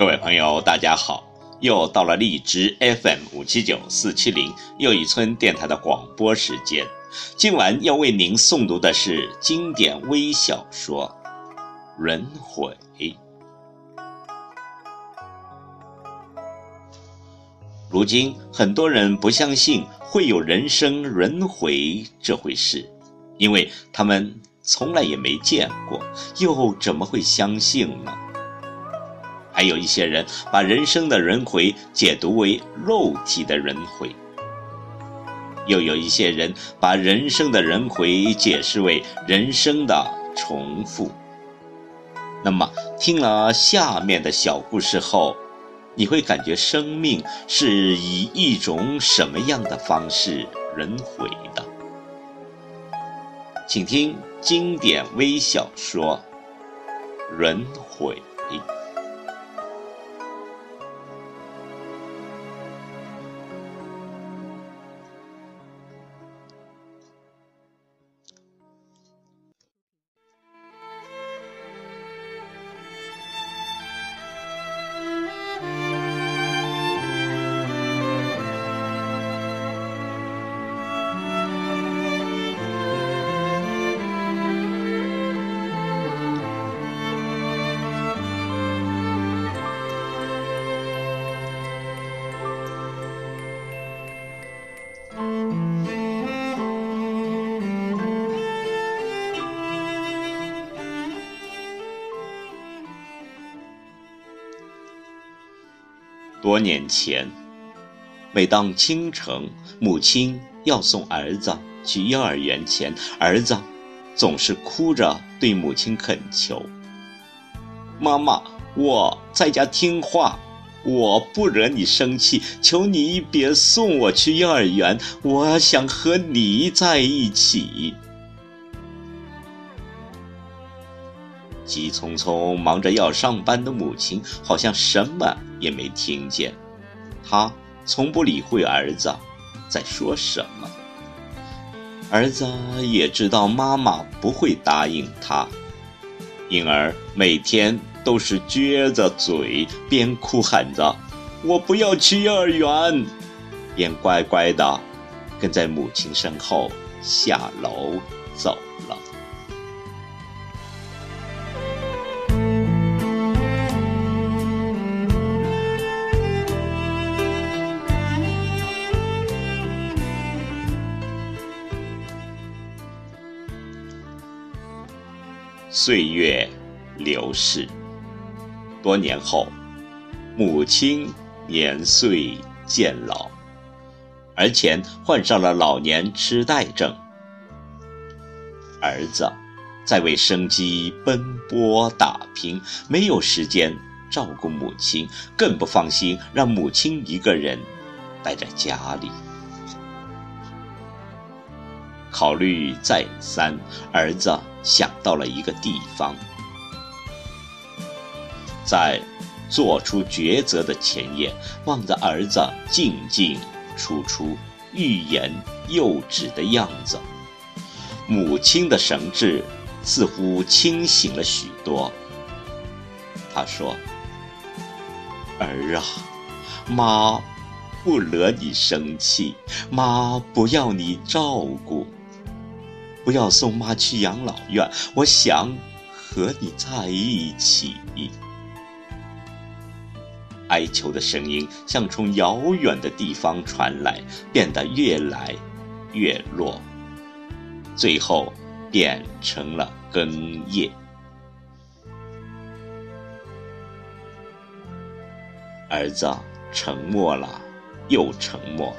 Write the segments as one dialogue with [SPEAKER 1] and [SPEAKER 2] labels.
[SPEAKER 1] 各位朋友，大家好！又到了荔枝 FM 五七九四七零又一村电台的广播时间。今晚要为您诵读的是经典微小说《轮回》。如今很多人不相信会有人生轮回这回事，因为他们从来也没见过，又怎么会相信呢？还有一些人把人生的轮回解读为肉体的轮回，又有一些人把人生的轮回解释为人生的重复。那么，听了下面的小故事后，你会感觉生命是以一种什么样的方式轮回的？请听经典微小说《轮回》。多年前，每当清晨，母亲要送儿子去幼儿园前，儿子总是哭着对母亲恳求：“妈妈，我在家听话，我不惹你生气，求你别送我去幼儿园，我想和你在一起。”急匆匆忙着要上班的母亲，好像什么也没听见。她从不理会儿子在说什么。儿子也知道妈妈不会答应他，因而每天都是撅着嘴，边哭喊着“我不要去幼儿园”，边乖乖的跟在母亲身后下楼走了。岁月流逝，多年后，母亲年岁渐老，而且患上了老年痴呆症。儿子在为生计奔波打拼，没有时间照顾母亲，更不放心让母亲一个人待在家里。考虑再三，儿子想到了一个地方，在做出抉择的前夜，望着儿子进进出出、欲言又止的样子，母亲的神智似乎清醒了许多。他说：“儿啊，妈不惹你生气，妈不要你照顾。”不要送妈去养老院，我想和你在一起。哀求的声音像从遥远的地方传来，变得越来越弱，最后变成了哽咽。儿子沉默了，又沉默，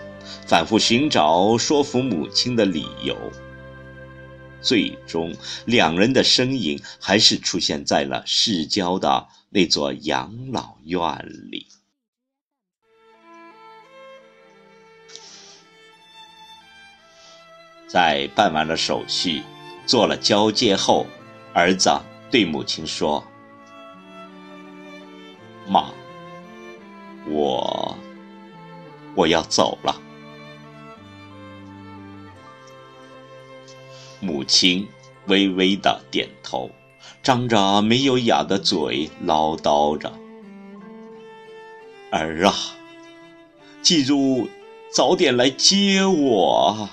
[SPEAKER 1] 反复寻找说服母亲的理由。最终，两人的身影还是出现在了市郊的那座养老院里。在办完了手续、做了交接后，儿子对母亲说：“妈，我我要走了。”母亲微微的点头，张着没有牙的嘴唠叨着：“儿啊，记住早点来接我。”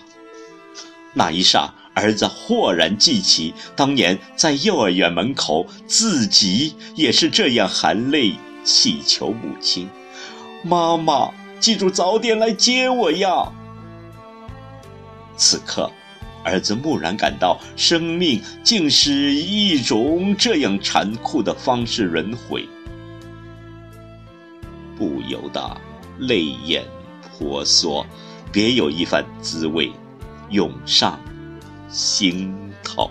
[SPEAKER 1] 那一霎，儿子豁然记起当年在幼儿园门口，自己也是这样含泪祈求母亲：“妈妈，记住早点来接我呀。”此刻，儿子蓦然感到，生命竟是一种这样残酷的方式轮回，不由得泪眼婆娑，别有一番滋味涌上心头。